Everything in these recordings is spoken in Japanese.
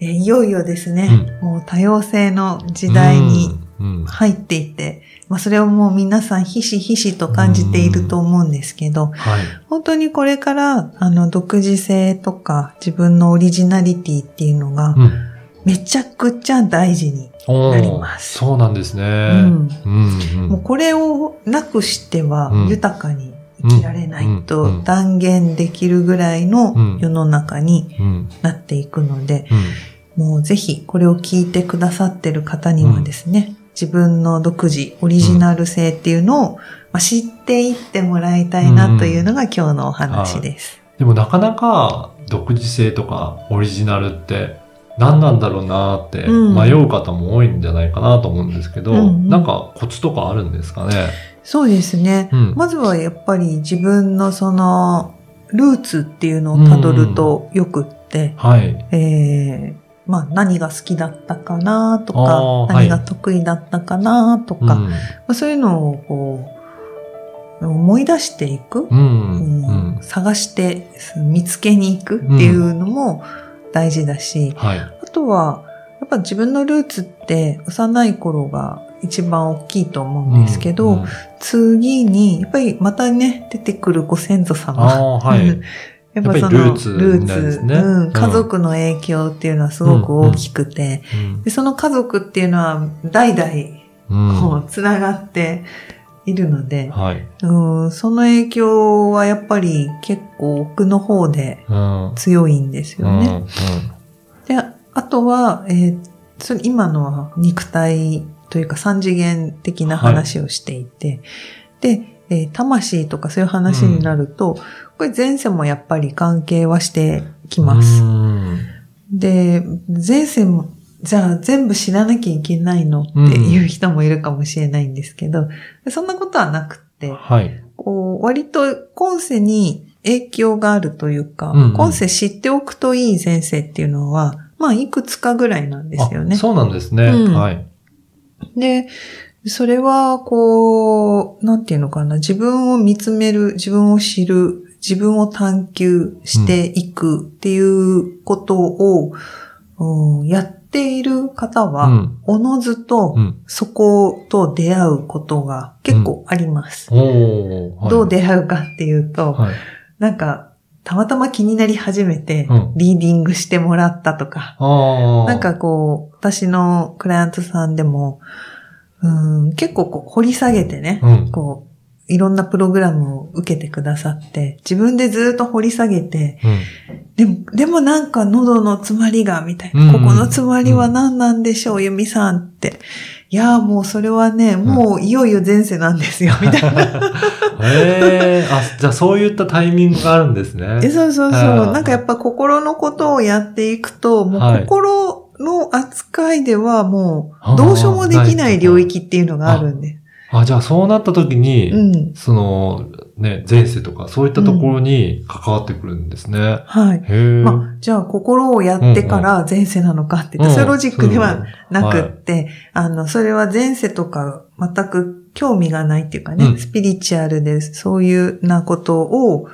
えーいよいよですね、もう多様性の時代にうん、うん入っていて、まあそれをもう皆さんひしひしと感じていると思うんですけど、はい。本当にこれからあの独自性とか自分のオリジナリティっていうのがうん。めちゃくちゃ大事に、なりますそうなんですね。うんうん。うんもうこれをなくしてはうん豊かに生きられないうんと断言できるぐらいのうん。世の中にうん。なっていくので、うん。もうぜひこれを聞いてくださってる方にはですね、自分の独自、オリジナル性っていうのを、まあ知っていってもらいたいなというのが今日のお話です。でもなかなか独自性とかオリジナルって何なんだろうなーってうん。迷う方も多いんじゃないかなと思うんですけど、うんうん。なんかコツとかあるんですかね？そうですね。うん。まずはやっぱり自分のそのルーツっていうのをたどるとよくって、はい。えーまあ何が好きだったかなとか、何が得意だったかなとか、まうん。あ、そういうのをこう思い出していく。うん。ううんん。探して見つけに行くっていうのも大事だし、はい。あとは、やっぱ自分のルーツって幼い頃が一番大きいと思うんですけど、うんうん次に、やっぱりまたね、出てくるご先祖様。はい。うんやっぱそやっぱりルのーツルーツ、ねうん、うん家族の影響っていうのはすごく大きくて、うんでその家族っていうのは代々うんこう繋がっているので、はい。うん、その影響はやっぱり結構奥の方でうん。強いんですよね。で、あとは、えー今のは肉体というか三次元的な話をしていて、で、えー魂とかそういう話になると、これ前世もやっぱり関係はしてきうん。ます。うんで、前世も、じゃあ全部知らなきゃいけないの？っていう人もいるかもしれないんですけど、そんなことはなくって、はい。こう、割と今世に影響があるというか、うんうん今世知っておくといい前世っていうのは、まあ、いくつかぐらいなんですよねあ。そうなんですね。うんはい。で、それは、こう、なんていうのかな、自分を見つめる、自分を知る、自分を探求していくっていうことを、うんやっている方は、うん。おのずとうん。そこと出会うことが結構あります。おー。はいどう出会うかっていうと、はい。なんか、たまたま気になり始めてうん、リーディングしてもらったとか、ああ。なんかこう、私のクライアントさんでも、うん、結構こう掘り下げてね、うん。こう、いろんなプログラムを受けてくださって、自分でずっと掘り下げて、うん。でも、でもなんか喉の詰まりが、みたいな、うんここの詰まりは何なんでしょう、ゆみさんって。いやーもうそれはね、もういよいよ前世なんですよ、みたいな。へえ。あ、じゃあそういったタイミングがあるんですね。えそうそうそう。なんかやっぱ心のことをやっていくと、もはいう心の扱いではもうどうしようもできない領域っていうのがあるんで。あ、じゃあそうなった時に、うん。その、ね、前世とかそういったところに関わってくるんですね。はい。へえ。まあ、じゃあ心をやってから前世なのかって言ったら、うんそういうロジックではなくっはいて、あの、それは前世とか全く興味がないっていうかね、うんスピリチュアルでそういうなことを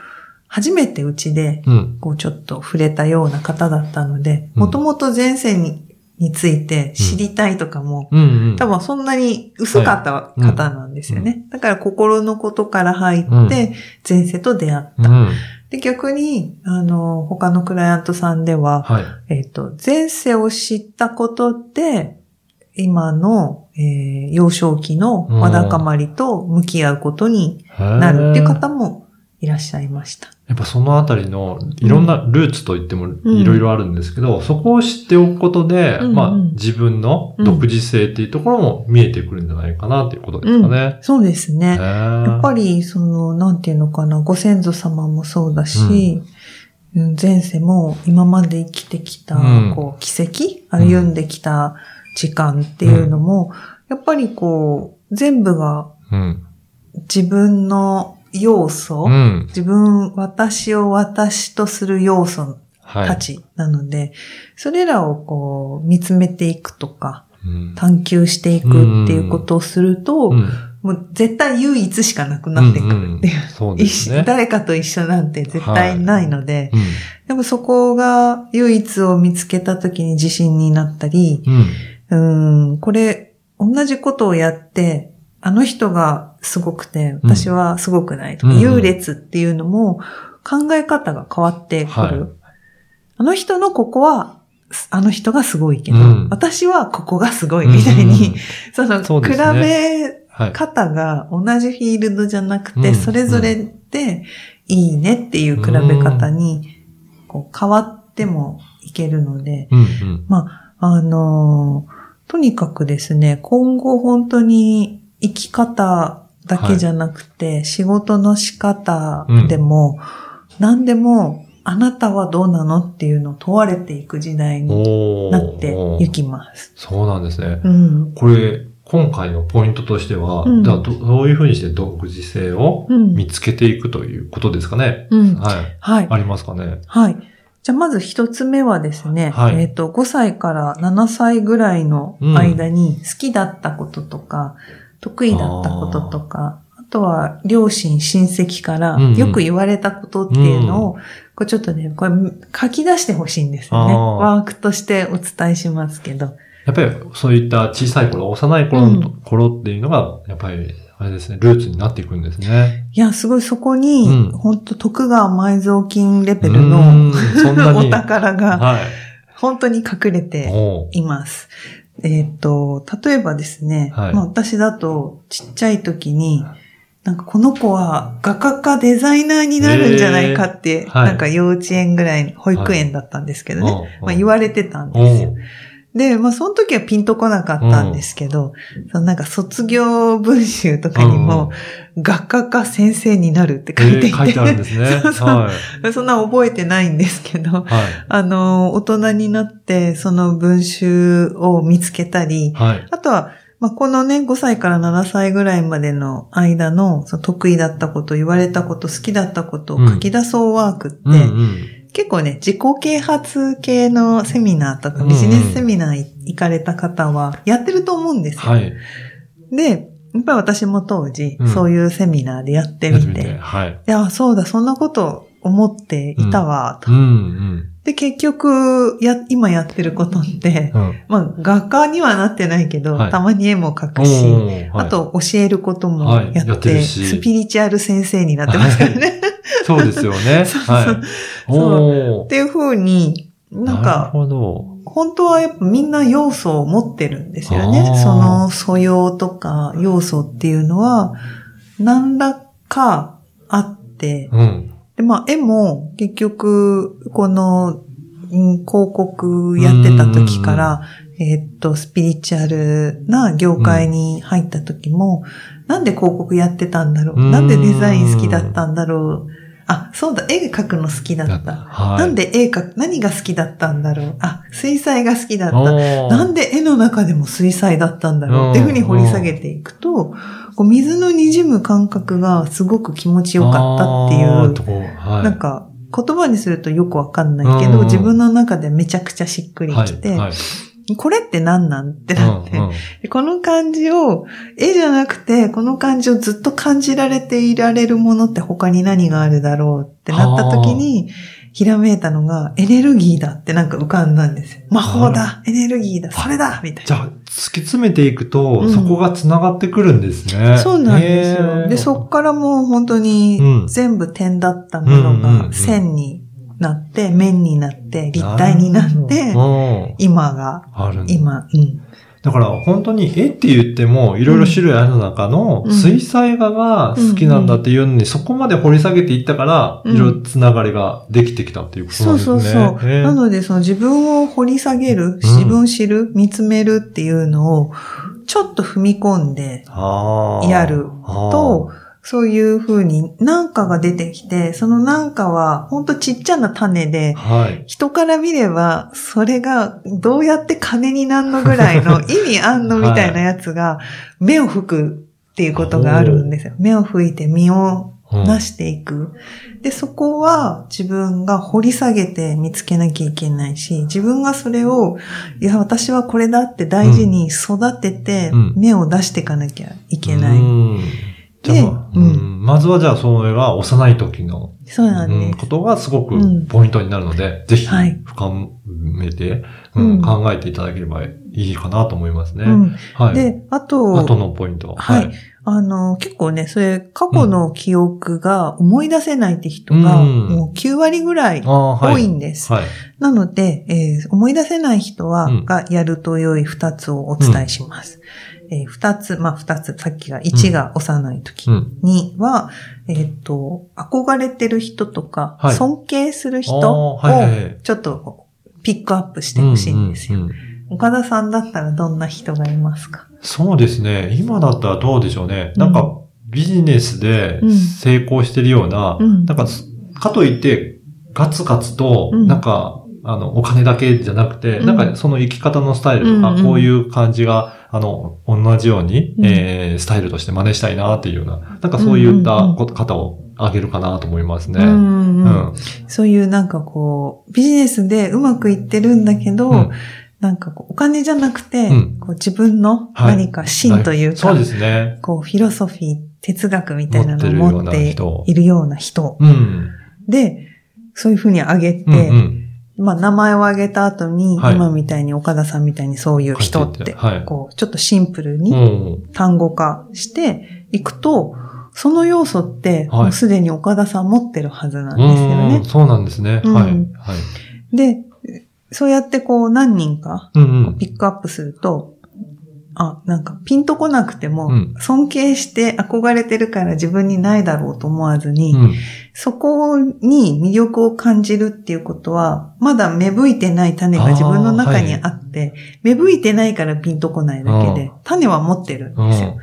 初めてうちでうん。こうちょっと触れたような方だったので、うんもともと前世にについて知りたいとかも。多分そんなに薄かった方なんですよね。だから心のことから入って、前世と出会った。うん。で、逆に、あの、他のクライアントさんでは、はい。えっ、と、前世を知ったことで、今の、えー幼少期のわだかまりと向き合うことになるっていう方もいらっしゃいました。やっぱそのあたりのいろんなルーツといってもいろいろあるんですけど、そこを知っておくことで、うんうん。まあ自分の独自性っていうところも見えてくるんじゃないかなっていうことですかね。そうですね。ややっぱり、その、なんていうのかな、ご先祖様もそうだし、うん前世も今まで生きてきた、うん。こう、奇跡歩んできた時間っていうのも、やっぱりこう、全部がうん。自分の要素、うん。自分、私を私とする要素はい。たちなので、それらをこう見つめていくとか、うん探求していくっていうことをすると、うんもう絶対唯一しかなくなってくるっていう。んんそうですね。誰かと一緒なんて絶対ないので、うん。でもそこが唯一を見つけた時に自信になったり、うん。これ、同じことをやって、あの人がすごくて、私はすごくないとか、うん。優劣っていうのも考え方が変わってくる。はい。あの人のここは、あの人がすごいけど、うん。私はここがすごいみたいに、うん。その、比そうですね。べはい。方が同じフィールドじゃなくて、うん。それぞれでいいねっていう比べ方に、こう変わってもいけるので、うん。うん。まあ、あのーとにかくですね、今後本当に生き方だけじゃなくて、仕事の仕方でも、何でも、あなたはどうなのっていうのを問われていく時代になっていきます。そうなんですね。うん。これ、今回のポイントとしては、うんじゃあどどういうふうにして独自性をうん。見つけていくということですかね。うん。はい。はい。ありますかね。はい。じゃあまず一つ目はですね、はい。えっ、と、5歳から7歳ぐらいの間に好きだったこととか、得意だったこととか、あとは両親、親戚からうんうん。よく言われたことっていうのを、これちょっとね、これ書き出してほしいんですよね。ワークとしてお伝えしますけど。やっぱりそういった小さい頃、幼い頃の、うん。頃っていうのが、やっぱり、あれですね、ルーツになっていくんですね。いや、すごいそこに、うん本当徳川埋蔵金レベルうの。お宝がはい。本当に隠れています。えっ、と、例えばですね、はいまあ、私だとちっちゃい時に、なんかこの子は画家かデザイナーになるんじゃないかって、ーはいなんか幼稚園ぐらい、保育園だったんですけどね、はいまあ、言われてたんですよ。で、まあその時はピンとこなかったんですけど、そのなんか卒業文集とかにも、画家か先生になるって書いていて、えー書いてあるんですね。そうそうはい。そんな覚えてないんですけど、はい。あの、大人になって、その文集を見つけたり、はい。あとは、まあ、このね、5歳から7歳ぐらいまでの間の、その得意だったこと、言われたこと、好きだったことを書き出そうワークって、うんうん。結構ね、自己啓発系のセミナーとかうんビジネスセミナー行かれた方はやってると思うんですよ。はい。で、やっぱり私も当時、うんそういうセミナーでやってみて、てはい。いや、そうだ、そんなこと思っていたわ、とうんうん。で、結局、や、今やってることって、うん。まあ、画家にはなってないけど、はいたまに絵も描くおし、ーはいあと教えることもはいやって,、やってスピリチュアル先生になってますからね。そうですよね。そうそうはい。おーっていう風に、なんか。本当はやっぱみんな要素を持ってるんですよね。その素養とか要素っていうのは、何らかあって、うん。で、まあ、絵も結局、この、うん広告やってた時から、えーっと、スピリチュアルな業界に入った時も、なんで広告やってたんだろう。うん。なんでデザイン好きだったんだろう。あ、そうだ、絵描くの好きだった。はい。なんで絵描く、何が好きだったんだろう。あ、水彩が好きだった。なんで絵の中でも水彩だったんだろうっていうふうに掘り下げていくと、こう水の滲む感覚がすごく気持ちよかったっていうはい。なんか、言葉にするとよくわかんないけど、うん。自分の中でめちゃくちゃしっくりきて、はいはいこれって何なんってなって、うんうんでこの感じを、絵じゃなくて、この感じをずっと感じられていられるものって他に何があるだろうってなった時に、ひらめいたのが、エネルギーだってなんか浮かんだんですよ。魔法だエネルギーだそれだみたいじゃあ、突き詰めていくと、うんそこが繋がってくるんですね。な。そうなんですへよ。ーで、そっからもう本当うにん全部点だったものがん線になって、面になって、立体になって、うん。今が、今、うん。だから本当に絵って言ってもいろいろ種類ある中のうん。水彩画が好きなんだっていうのにそこまで掘り下げていったからうん。いろいろつながりができてきたっていうことなそうんですね。そうそう。へーなので、その自分を掘り下げる、自分を知る、見つめるっていうのを、ちょっと踏み込んでやると、そういう風になんかが出てきて、そのなんかはほんとちっちゃな種で、はい。人から見れば、それがどうやって金になんのぐらいの 意味あんのみたいなやつが、目を吹くっていうことがあるんですよ。目を吹いて身をうん出していく。で、そこは自分が掘り下げて見つけなきゃいけないし、自分がそれを、いや、私はこれだって大事に育ててうん、目を出していかなきゃいけない。うんじゃあ、まあでううんんまずはじゃあ、それが幼い時の、そうなんうんです。ことがすごくうんポイントになるので、ぜひはい深めて、うんうん考えていただければいいかなと思いますね。うんはい。で、あと、あとのポイントは？はいあの、結構ね、それ、過去の記憶が思い出せないって人が、うんもう9割ぐらい。多いんです。はい。なので、えー思い出せない人は、うんがやると良い2つをお伝えします。え2つ、まあ2つ、さっきが1が幼い時、うん。2は、えっ、と、憧れてる人とか、はい。尊敬する人あを、ちょっとピックアップしてほしいんですよ。うんうんうん。岡田さんだったらどんな人がいますか？そうですね。今だったらどうでしょうね。なんか、ビジネスでうん。成功してるような、うん。なんか、かといって、ガツガツと、うん。なんか、あの、お金だけじゃなくて、うん。なんかその生き方のスタイルとか、うんうん。こういう感じが、あの、同じように、うんえースタイルとして真似したいなっていうような、なんかそういったこと方をあげるかなと思いますね。うんううんん。そういうなんかこう、ビジネスでうまくいってるんだけど、うんなんかこうお金じゃなくて、うんこう自分のはい何か芯というか、そうですね。こうフィロソフィー、哲学みたいなのを持っているような人うん。で、そういうふうに挙げて、うんうん。まあ名前を挙げた後に、はい今みたいに岡田さんみたいにそういう人って書いてはい、こうちょっとシンプルうにん。単語化していくと、その要素って、はいもうすでに岡田さん持ってるはずなんうですよねん。。そうなんですね。うんはい。はい。で、そうやってこう何人かうんうん。ピックアップすると、あ、なんかピンとこなくても、うん尊敬して憧れてるから自分にないだろうと思わずに、うん。そこに魅力を感じるっていうことは、まだ芽吹いてない種が自分の中にあって、芽吹いてないからピンとこないだけでう、種は持ってるんうん。ですよ。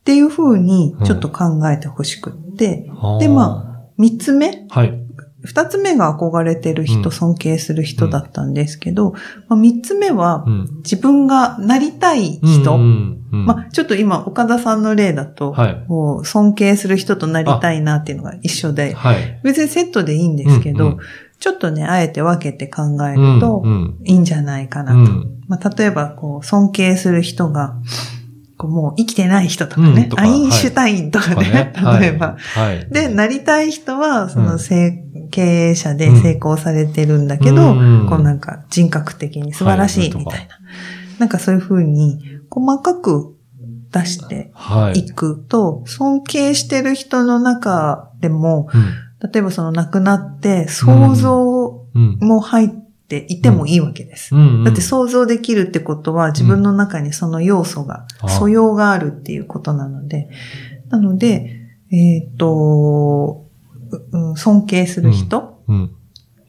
っていうふうにちょっと考えてほしくって、うんでま三つ目あ。はい。二つ目が憧れてる人、うん尊敬する人だったんですけど、まあ、三つ目はうん。自分がなりたい人。まあ、ちょっと今、岡田さんの例だと、う尊敬する人となりたいなっていうのが一緒で、はい。別にセットでいいんですけど、ちょっとね、あえて分けて考えうんるとうんいいんじゃないかなと。うん。まあ、例えば、こう、尊敬する人が、もう生きてない人とかね、うんとかアインシュタインとかね、はい 例えば。はい。で、なりたい人は、その、うん成経営者で成功されてるんだけど、うんこうなんか人格的に素晴らしいみたいな。なんかそういうふうに、細かく出してはい。いくと、尊敬してる人の中でも、うん例えばその亡くなって想像うん。も入っていてもいいわけです。うん。だって想像できるってことは自分の中にその要素が、あ素養があるっていうことなので、なので、えっ、と、ううん尊敬する人、うん。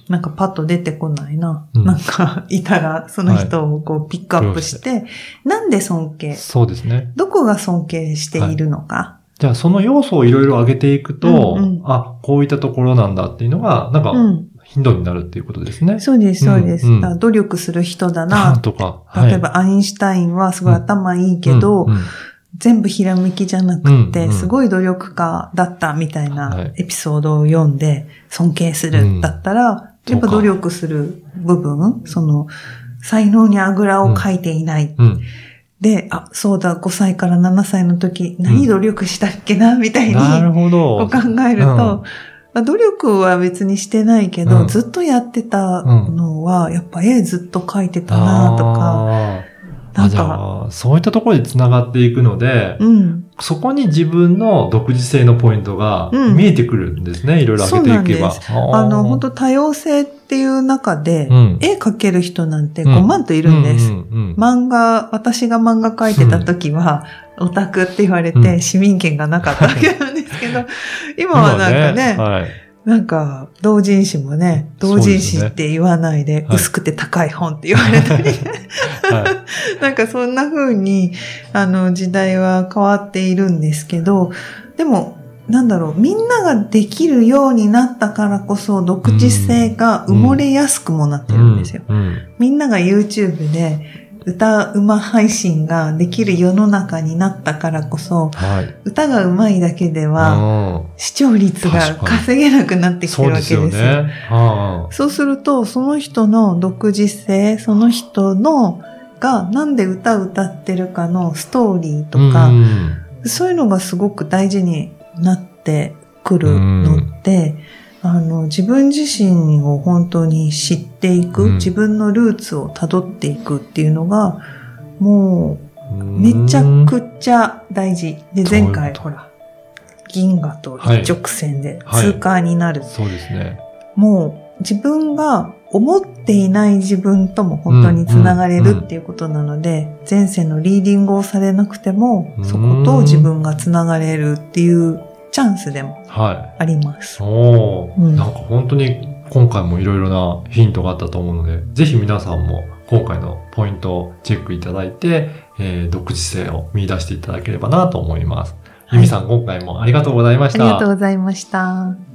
なんかパッと出てこないな。うん。なんかいたらその人をこうピックアップして、なんで尊敬？そうですね。どこが尊敬しているのか、じゃあ、その要素をいろいろ上げていくと、うんうん。あ、こういったところなんだっていうのが、なんか、うん頻度になるっていうことですね。そうです、そうです。うん努力する人だな。とか。例えば、アインシュタインはすごい頭いいけど、うんうん全部ひらめきじゃなくて、すごい努力家だったみたいなエピソードを読んで尊敬するだったら、やっぱ努力する部分、その、才能にあぐらをかいていない。で、あ、そうだ、5歳から7歳の時、何努力したっけな、みたいに、なるほど。う考えると、努力は別にしてないけど、うんずっとやってたのは、やっぱ絵ずっと描いてたなとか、なんか、そういったところで繋がっていくので、うん。そこに自分の独自性のポイントがうん見えてくるんですね。いろいろ上げていけば。あの、本当多様性っていう中で、うん。絵描ける人なんて5万といるんです。漫画、私が漫画描いてた時は、オタクって言われうてん。市民権がなかったわけなんですけど、今はなんかね、今はい。なんか、同人誌もね、同人誌って言わないで、はい。薄くて高い本って言われたり、はい。なんかそんな風に、あの、時代は変わっているんですけど、でも、なんだろう、みんなができるようになったからこそ、独自性が埋もれやすくもなってるんですよ。うん。うんみんなが YouTube で歌うま配信ができる世の中になったからこそ、はい。歌がうまいだけではうん視聴率が稼げなくなってきてるわけですすよ。よね。あそうすると、その人の独自性、その人のがなんで歌を歌ってるかのストーリーとあか、うんそういうのがすごく大事になってくるのって、あの、自分自身を本当に知っていく、うん。自分のルーツを辿っていくっていうのが、もう、めちゃくちゃ大事。で、前回、ほら、銀河と一直線ではい。通過になる。そうですね。もう、自分が思っていない自分とも本当につながれるっていうことなので、前世のリーディングをされなくてもう、ん。そこと自分がつながれるっていうチャンスでもはい。あります。おーうんなんか本当に今回もいろいろなヒントがあったと思うので、ぜひ皆さんも今回のポイントをチェックいただいて、えー独自性を見出していただければなと思います。いゆみさん、今回もありがとうございました。ありがとうございました。